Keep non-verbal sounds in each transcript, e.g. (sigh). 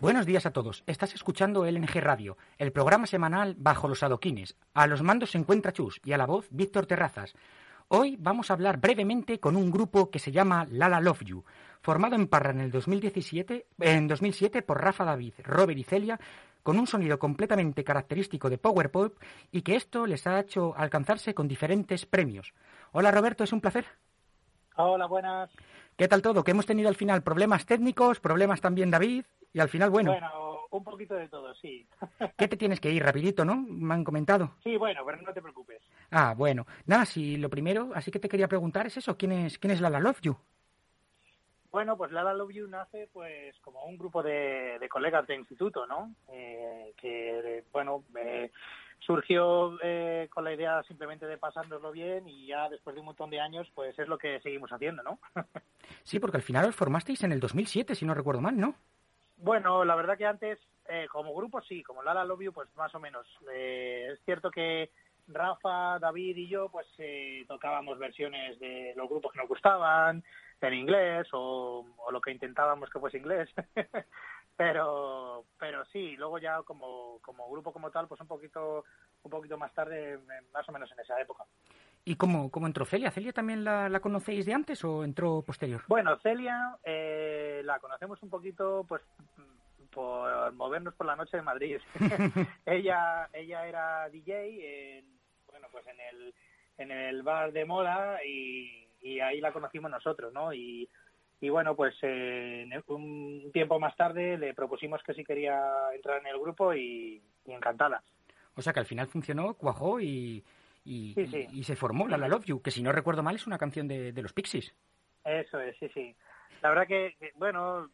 Buenos días a todos. Estás escuchando LNG Radio, el programa semanal Bajo los Adoquines. A los mandos se encuentra Chus y a la voz Víctor Terrazas. Hoy vamos a hablar brevemente con un grupo que se llama Lala Love You, formado en Parra en el 2017, en 2007 por Rafa David, Robert y Celia, con un sonido completamente característico de Power Pop y que esto les ha hecho alcanzarse con diferentes premios. Hola Roberto, es un placer. Hola, buenas. ¿Qué tal todo? ¿Qué hemos tenido al final? ¿Problemas técnicos? ¿Problemas también David? Y al final, bueno. Bueno, un poquito de todo, sí. (laughs) ¿Qué te tienes que ir rapidito, no? Me han comentado. Sí, bueno, pero no te preocupes. Ah, bueno. Nada, si lo primero, así que te quería preguntar es eso, ¿quién es, quién es Lala Love You? Bueno, pues Lala Love You nace pues como un grupo de, colegas de instituto, ¿no? Eh, que, bueno, eh, surgió eh, con la idea simplemente de pasárnoslo bien y ya después de un montón de años, pues es lo que seguimos haciendo, ¿no? (laughs) sí, porque al final os formasteis en el 2007, si no recuerdo mal, ¿no? Bueno, la verdad que antes, eh, como grupo sí, como Lala Love You, pues más o menos. Eh, es cierto que Rafa, David y yo, pues eh, tocábamos versiones de los grupos que nos gustaban, en inglés, o, lo que intentábamos que fuese inglés. (laughs) pero pero sí, luego ya como, como grupo como tal, pues un poquito un poquito más tarde, más o menos en esa época. ¿Y cómo, cómo entró Celia? ¿Celia también la, la, conocéis de antes o entró posterior? Bueno, Celia eh, la conocemos un poquito pues por movernos por la noche de Madrid. (laughs) (laughs) ella ella era DJ en, bueno, pues en el, en el bar de moda y, y ahí la conocimos nosotros, ¿no? Y, y bueno, pues eh, un tiempo más tarde le propusimos que sí quería entrar en el grupo y, y encantada. O sea que al final funcionó, cuajó y, y, se formó La La Love You, que si no recuerdo mal es una canción de, los Pixies. Eso es, sí, sí. La verdad que, bueno,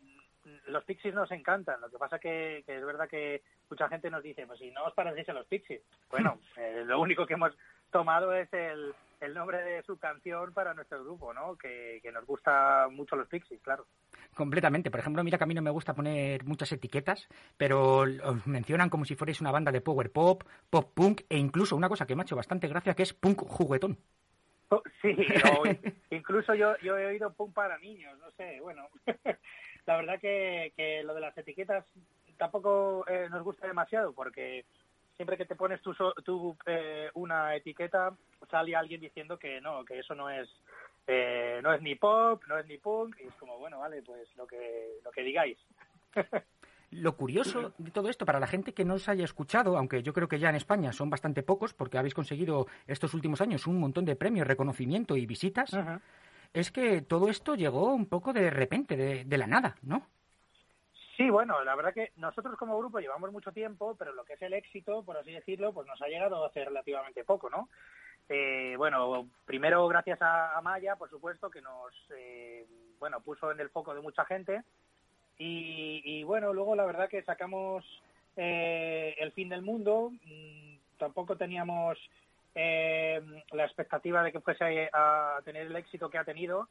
los Pixies nos encantan. Lo que pasa que, que es verdad que mucha gente nos dice, pues si no os parecéis a los Pixies. Bueno, (laughs) eh, lo único que hemos tomado es el, el nombre de su canción para nuestro grupo, ¿no? Que, que, nos gusta mucho los Pixies, claro. Completamente. Por ejemplo, mira que a mí no me gusta poner muchas etiquetas, pero os mencionan como si fuerais una banda de power pop, pop punk e incluso una cosa que me ha hecho bastante gracia que es punk juguetón. Oh, sí, (laughs) incluso yo, yo he oído punk para niños, no sé, bueno. (laughs) La verdad que, que lo de las etiquetas tampoco eh, nos gusta demasiado porque siempre que te pones tú, tú eh, una etiqueta sale alguien diciendo que no, que eso no es eh, no es ni pop, no es ni punk y es como bueno, vale, pues lo que lo que digáis. (laughs) Lo curioso de todo esto, para la gente que no os haya escuchado, aunque yo creo que ya en España son bastante pocos, porque habéis conseguido estos últimos años un montón de premios, reconocimiento y visitas, es que todo esto llegó un poco de repente, de, de la nada, ¿no? Sí, bueno, la verdad que nosotros como grupo llevamos mucho tiempo, pero lo que es el éxito, por así decirlo, pues nos ha llegado hace relativamente poco, ¿no? Eh, bueno, primero gracias a, Maya, por supuesto, que nos, eh, bueno, puso en el foco de mucha gente. Y, bueno, luego la verdad que sacamos eh, El fin del mundo. Mm, tampoco teníamos la expectativa de que fuese a tener el éxito que ha tenido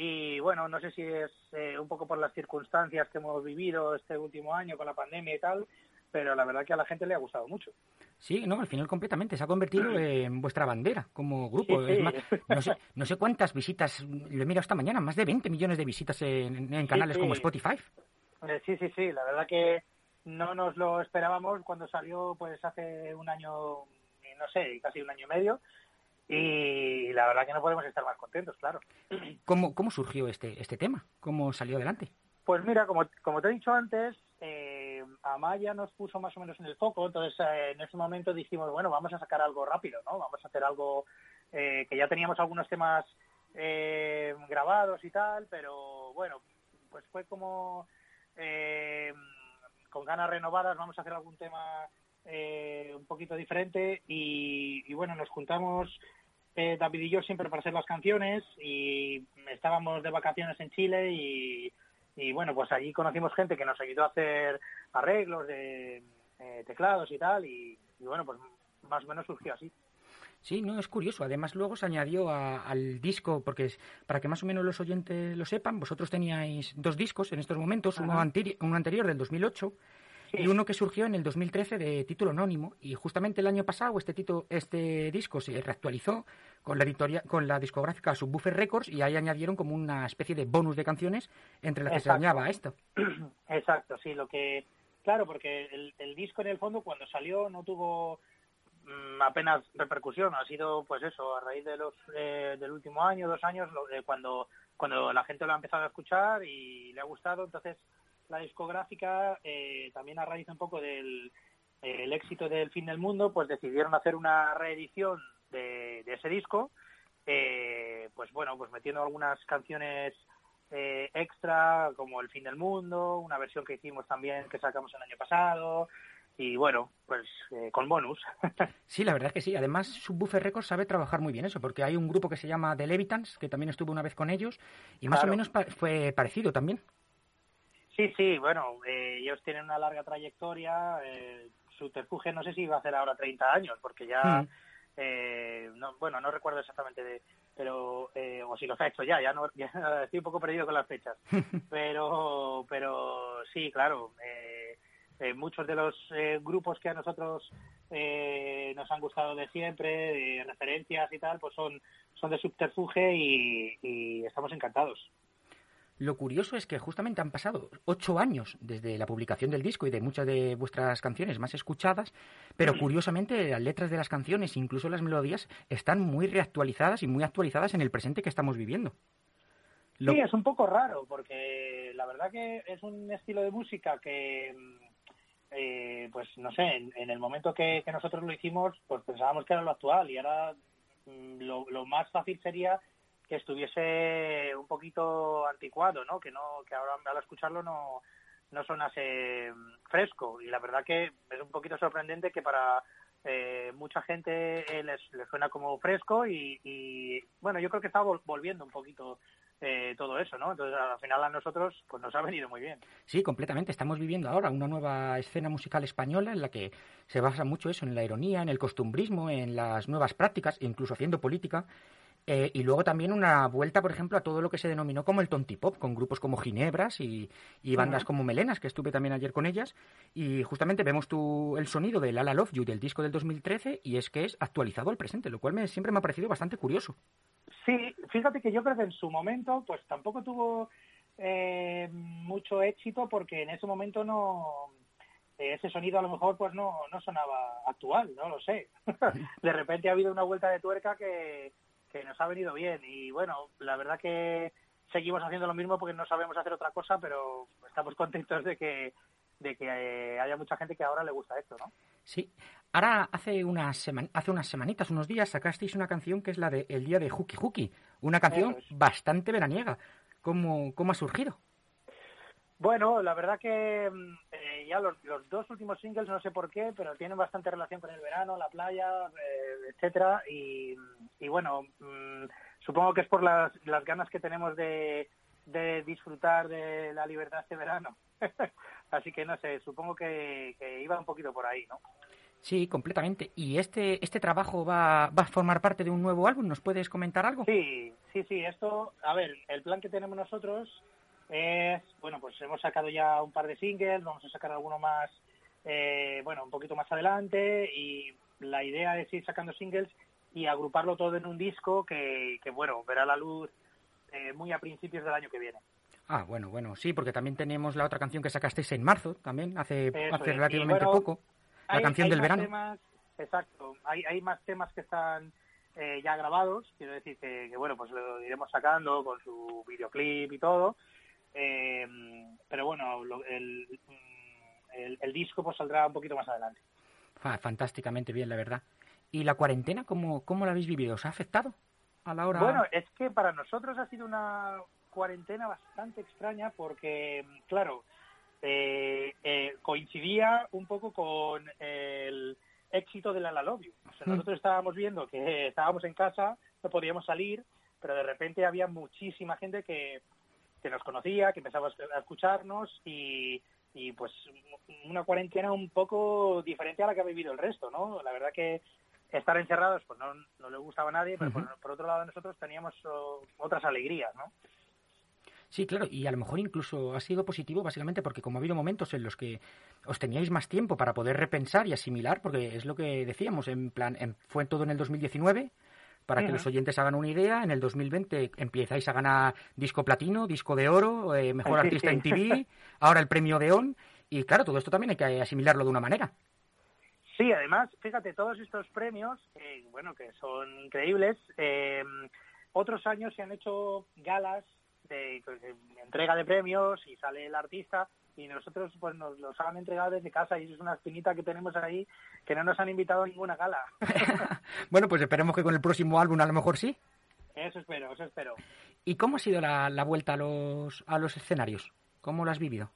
y bueno, no sé si es eh, un poco por las circunstancias que hemos vivido este último año con la pandemia y tal, pero la verdad que a la gente le ha gustado mucho. Sí, no, al final completamente. Se ha convertido (clears throat) en vuestra bandera como grupo. no, sé, no sé cuántas visitas, lo he mirado esta mañana, más de 20 millones de visitas en, canales como Spotify. Eh, sí, sí, sí. La verdad que no nos lo esperábamos cuando salió pues hace un año, no sé, casi un año y medio y la verdad que no podemos estar más contentos, claro. (clears throat) ¿Cómo, cómo surgió este, este tema? ¿Cómo salió adelante? Pues mira, como, como te he dicho antes, eh, Amaya nos puso más o menos en el foco, entonces eh, en ese momento dijimos, bueno, vamos a sacar algo rápido, ¿no? Vamos a hacer algo eh, que ya teníamos algunos temas eh, grabados y tal, pero bueno, pues fue como con ganas renovadas, vamos a hacer algún tema un poquito diferente y, y bueno, nos juntamos eh, David y yo siempre para hacer las canciones y estábamos de vacaciones en Chile y, bueno, pues allí conocimos gente que nos ayudó a hacer arreglos de eh, teclados y tal y, bueno, pues más o menos surgió así. Sí, no, es curioso. Además, luego se añadió al disco, porque es, para que más o menos los oyentes lo sepan, vosotros teníais dos discos en estos momentos, uno, uno anterior del 2008 y uno que surgió en el 2013 de título anónimo. Y justamente el año pasado este, este disco se reactualizó con la, editorial, con la discográfica Subwoofer Records y ahí añadieron como una especie de bonus de canciones entre las que se añaba esto. (clears throat) Exacto, sí, lo que... Claro, porque el, disco en el fondo cuando salió no tuvo mm, apenas repercusión. Ha sido, pues eso, a raíz de los eh, del último año, dos años, cuando cuando la gente lo ha empezado a escuchar y le ha gustado, entonces la discográfica eh, también a raíz un poco del el éxito del fin del mundo, pues decidieron hacer una reedición de, ese disco, eh, pues bueno, pues metiendo algunas canciones eh, extra como El fin del mundo, una versión que hicimos también que sacamos el año pasado, y bueno, pues eh, con bonus. (laughs) sí, la verdad es que sí. Además, Subwoofer Records sabe trabajar muy bien eso, porque hay un grupo que se llama The Levitans, que también estuvo una vez con ellos, y más o menos fue parecido también. Sí, sí, bueno, eh, ellos tienen una larga trayectoria. Eh, Subterfuge no sé si va a hacer ahora 30 años, porque ya, mm. eh, no, bueno, no recuerdo exactamente de, pero eh, o si los ha hecho ya, ya no, (laughs) ya estoy un poco perdido con las fechas, (laughs) pero, pero sí, claro. Eh, eh, muchos de los eh, grupos que a nosotros eh, nos han gustado de siempre, de referencias y tal, pues son, son de subterfuge y, estamos encantados. Lo curioso es que justamente han pasado ocho años desde la publicación del disco y de muchas de vuestras canciones más escuchadas, pero curiosamente las letras de las canciones, incluso las melodías, están muy reactualizadas y muy actualizadas en el presente que estamos viviendo. Sí, es un poco raro, porque la verdad que es un estilo de música que eh, pues no sé, en, el momento que, nosotros lo hicimos, pues pensábamos que era lo actual y ahora mm, lo, más fácil sería que estuviese un poquito anticuado, ¿no? Que no, que ahora al escucharlo no, no sonase fresco y la verdad que es un poquito sorprendente que para eh, mucha gente eh, les, suena como fresco y, y, bueno yo creo que está volviendo un poquito eh, todo eso, ¿no? Entonces, al final a nosotros pues nos ha venido muy bien. Sí, completamente. Estamos viviendo ahora una nueva escena musical española en la que se basa mucho eso en la ironía, en el costumbrismo, en las nuevas prácticas, incluso haciendo política. Eh, y luego también una vuelta, por ejemplo, a todo lo que se denominó como el tontipop, con grupos como Ginebras y, bandas como Melenas, que estuve también ayer con ellas. Y justamente vemos tú el sonido del Lala Love You del disco del 2013 y es que es actualizado al presente, lo cual me, siempre me ha parecido bastante curioso. Sí, fíjate que yo creo que en su momento pues tampoco tuvo eh, mucho éxito porque en ese momento no ese sonido a lo mejor pues no, no sonaba actual, no lo sé. (laughs) de repente ha habido una vuelta de tuerca que, que nos ha venido bien y bueno, la verdad que seguimos haciendo lo mismo porque no sabemos hacer otra cosa, pero estamos contentos de que de que eh, haya mucha gente que ahora le gusta esto, ¿no? Sí. Ahora, hace unas, hace unas semanitas, unos días, sacasteis una canción que es la de El Día de Huki Huki. Una canción bastante veraniega. ¿Cómo, ¿Cómo ha surgido? Bueno, la verdad que mm, eh, ya los, dos últimos singles, no sé por qué, pero tienen bastante relación con el verano, la playa, eh, etcétera. Y, bueno, mm, supongo que es por las, las ganas que tenemos de, de disfrutar de la libertad este verano. (laughs) Así que no sé, supongo que, iba un poquito por ahí, ¿no? Sí, completamente. ¿Y este, este trabajo va, va a formar parte de un nuevo álbum? ¿Nos puedes comentar algo? Sí, sí, sí. Esto, a ver, el plan que tenemos nosotros es, bueno, pues hemos sacado ya un par de singles, vamos a sacar alguno más, eh, bueno, un poquito más adelante y la idea es ir sacando singles y agruparlo todo en un disco que, que bueno, verá la luz eh, muy a principios del año que viene. Ah, bueno, bueno, sí, porque también tenemos la otra canción que sacasteis en marzo, también, hace, hace relativamente poco, la canción del verano. exacto, hay, hay más temas que están eh, ya grabados, quiero decir que, bueno, pues lo iremos sacando con su videoclip y todo, eh, pero bueno, el, el, disco pues saldrá un poquito más adelante. Ah, fantásticamente bien, la verdad. ¿Y la cuarentena, cómo, cómo la habéis vivido? ¿Os ha afectado a la hora...? Bueno, es que para nosotros ha sido una, cuarentena bastante extraña porque, claro, eh, eh, coincidía un poco con el éxito de la La Love mm. nosotros estábamos viendo que estábamos en casa, no podíamos salir, pero de repente había muchísima gente que, que nos conocía, que empezaba a escucharnos y, y pues una cuarentena un poco diferente a la que ha vivido el resto, ¿no? La verdad que estar encerrados pues no, no le gustaba a nadie, pero por, por, otro lado nosotros teníamos oh, otras alegrías, ¿no? Sí, claro, y a lo mejor incluso ha sido positivo básicamente porque como ha habido momentos en los que os teníais más tiempo para poder repensar y asimilar, porque es lo que decíamos, en plan, fue todo en el 2019, para que los oyentes hagan una idea, en el 2020 empezáis a ganar disco platino, disco de oro, eh, mejor artista en TV, ahora el premio de ON, y claro, todo esto también hay que asimilarlo de una manera. Sí, además, fíjate, todos estos premios, eh, bueno, que son increíbles, eh, otros años se han hecho galas de, pues, entrega de premios y sale el artista y nosotros pues nos los han entregado desde casa y es una espinita que tenemos ahí que no nos han invitado a ninguna gala. (laughs) bueno, pues esperemos que con el próximo álbum a lo mejor sí. Eso espero, eso espero. ¿Y cómo ha sido la, vuelta a los, a los escenarios? ¿Cómo lo has vivido?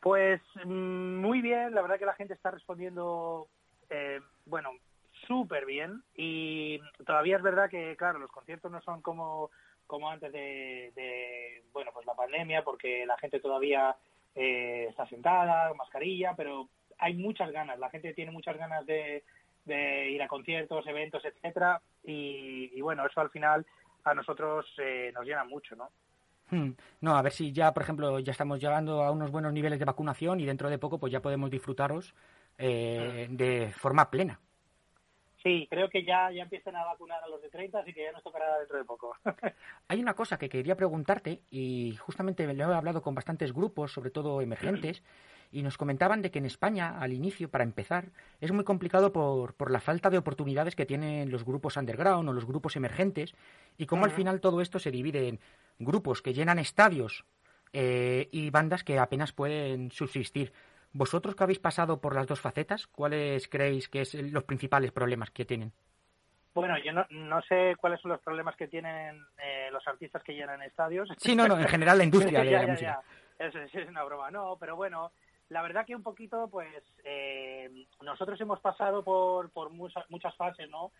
Pues mm, muy bien, la verdad que la gente está respondiendo, eh, bueno, súper bien y todavía es verdad que, claro, los conciertos no son como como antes de, bueno pues la pandemia porque la gente todavía eh, está sentada mascarilla pero hay muchas ganas la gente tiene muchas ganas de, ir a conciertos eventos etcétera y, bueno eso al final a nosotros eh, nos llena mucho no hmm. no a ver si ya por ejemplo ya estamos llegando a unos buenos niveles de vacunación y dentro de poco pues ya podemos disfrutaros eh, hmm. de forma plena Sí, creo que ya, ya empiezan a vacunar a los de 30, así que ya nos tocará dentro de poco. (laughs) Hay una cosa que quería preguntarte, y justamente le he hablado con bastantes grupos, sobre todo emergentes, y nos comentaban de que en España, al inicio, para empezar, es muy complicado por, por la falta de oportunidades que tienen los grupos underground o los grupos emergentes, y cómo al final todo esto se divide en grupos que llenan estadios eh, y bandas que apenas pueden subsistir. ¿Vosotros que habéis pasado por las dos facetas, cuáles creéis que son los principales problemas que tienen? Bueno, yo no, sé cuáles son los problemas que tienen eh, los artistas que llenan estadios. Sí, no, no, en general la (laughs) industria de la música. Eso, es una broma, no, pero bueno, la verdad que un poquito, pues, eh, nosotros hemos pasado por, por muchas, muchas fases, ¿no?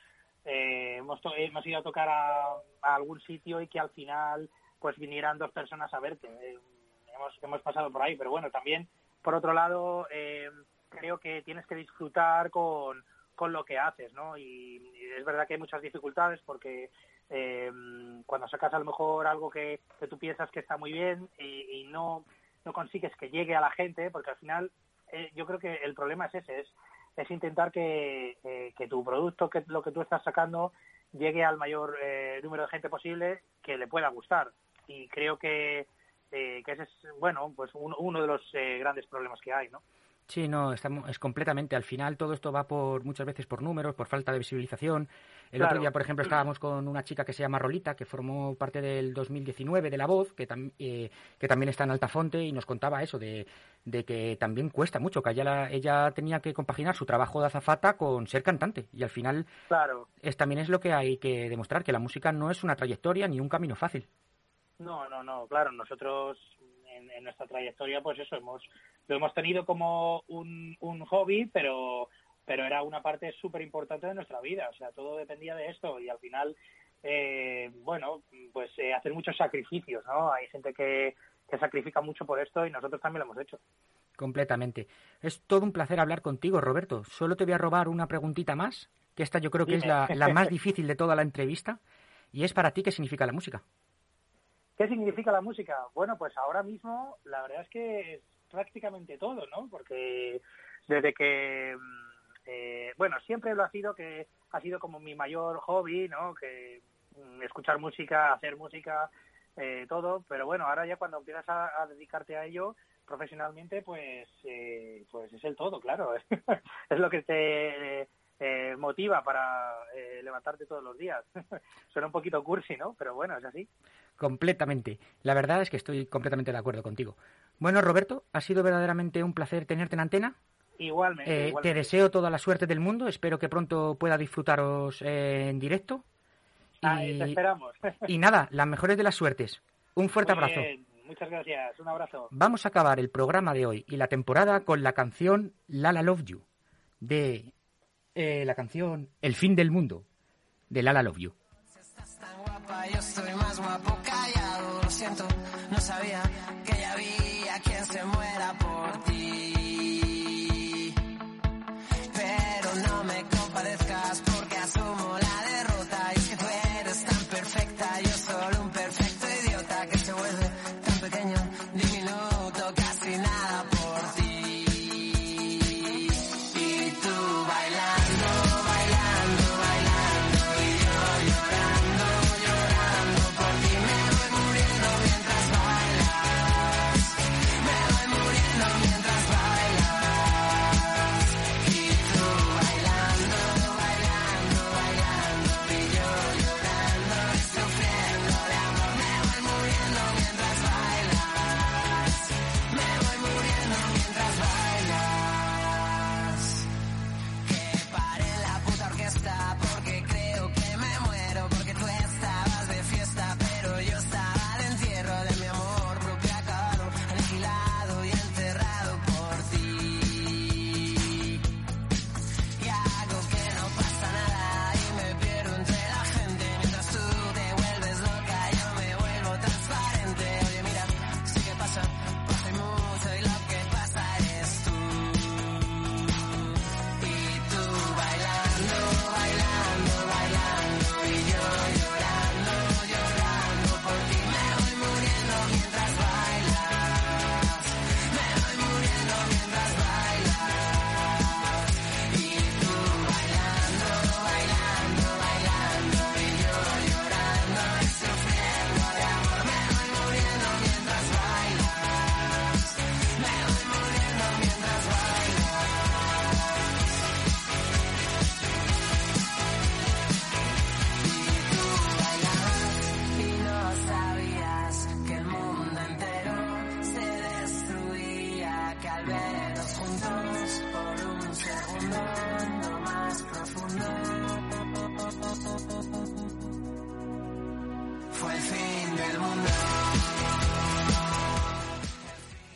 Eh, hemos, hemos ido a tocar a, algún sitio y que al final, pues, vinieran dos personas a verte. hemos, hemos pasado por ahí, pero bueno, también por otro lado, eh, creo que tienes que disfrutar con, lo que haces, ¿no? Y, es verdad que hay muchas dificultades porque eh, cuando sacas a lo mejor algo que, tú piensas que está muy bien y, no, no consigues que llegue a la gente, porque al final eh, yo creo que el problema es ese, es, es intentar que, tu producto, que lo que tú estás sacando, llegue al mayor número de gente posible que le pueda gustar. Y creo que eh, que ese es, bueno, pues uno, de los eh, grandes problemas que hay, ¿no? Sí, no, estamos, es completamente. Al final todo esto va por muchas veces por números, por falta de visibilización. El otro día, por ejemplo, estábamos con una chica que se llama Rolita, que formó parte del 2019 de La Voz, que, eh, que también está en Altafonte y nos contaba eso, de, de que también cuesta mucho, que ella, ella tenía que compaginar su trabajo de azafata con ser cantante. Y al final claro. es, también es lo que hay que demostrar, que la música no es una trayectoria ni un camino fácil. No, no, no, claro, nosotros en, nuestra trayectoria, pues eso, hemos lo hemos tenido como un, un hobby, pero pero era una parte súper importante de nuestra vida, o sea, todo dependía de esto y al final, eh, bueno, pues eh, hacer muchos sacrificios, ¿no? Hay gente que, que sacrifica mucho por esto y nosotros también lo hemos hecho. Completamente. Es todo un placer hablar contigo, Roberto. Solo te voy a robar una preguntita más, que esta yo creo que es la, la más (laughs) difícil de toda la entrevista, y es para ti qué significa la música. ¿Qué significa la música? Bueno, pues ahora mismo la verdad es que es prácticamente todo, ¿no? Porque desde que, mm, eh, bueno, siempre lo ha sido que ha sido como mi mayor hobby, ¿no? Que mm, escuchar música, hacer música, eh, todo, pero bueno, ahora ya cuando empiezas a, dedicarte a ello profesionalmente, pues, eh, pues es el todo, claro. (laughs) es lo que te eh, motiva para eh, levantarte todos los días. (laughs) Suena un poquito cursi, ¿no? Pero bueno, es así. Completamente. La verdad es que estoy completamente de acuerdo contigo. Bueno, Roberto, ha sido verdaderamente un placer tenerte en antena. Igualmente. Eh, te deseo toda la suerte del mundo. Espero que pronto pueda disfrutaros en directo. Ah, y, esperamos. (laughs) y nada, las mejores de las suertes. Un fuerte abrazo. Muchas gracias. Un abrazo. Vamos a acabar el programa de hoy y la temporada con la canción Lala Love You de eh, la canción El fin del mundo de Lala Love You. Estás tan guapa, yo estoy más guapo callado, lo siento, no sabía que